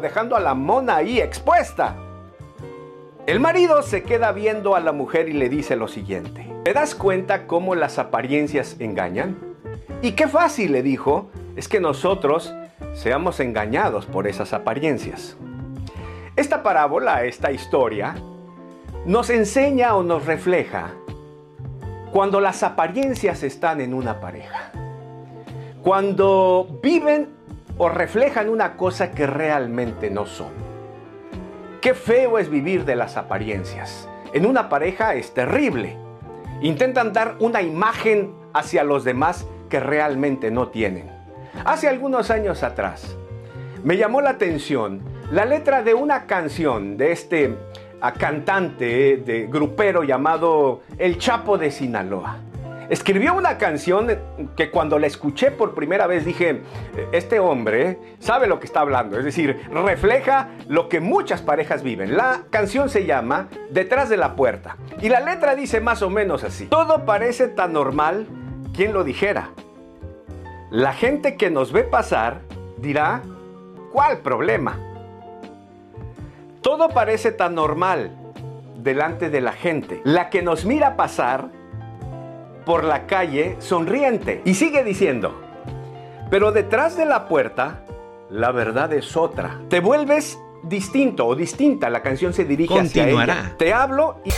dejando a la mona ahí expuesta. El marido se queda viendo a la mujer y le dice lo siguiente. ¿Te das cuenta cómo las apariencias engañan? Y qué fácil, le dijo, es que nosotros seamos engañados por esas apariencias. Esta parábola, esta historia, nos enseña o nos refleja cuando las apariencias están en una pareja. Cuando viven o reflejan una cosa que realmente no son. Qué feo es vivir de las apariencias. En una pareja es terrible. Intentan dar una imagen hacia los demás que realmente no tienen. Hace algunos años atrás, me llamó la atención la letra de una canción de este cantante de grupero llamado El Chapo de Sinaloa. Escribió una canción que cuando la escuché por primera vez dije, este hombre sabe lo que está hablando, es decir, refleja lo que muchas parejas viven. La canción se llama Detrás de la puerta y la letra dice más o menos así. Todo parece tan normal, quien lo dijera. La gente que nos ve pasar dirá, ¿cuál problema? Todo parece tan normal delante de la gente. La que nos mira pasar por la calle sonriente. Y sigue diciendo, pero detrás de la puerta, la verdad es otra. Te vuelves distinto o distinta. La canción se dirige hacia ella. Te hablo y...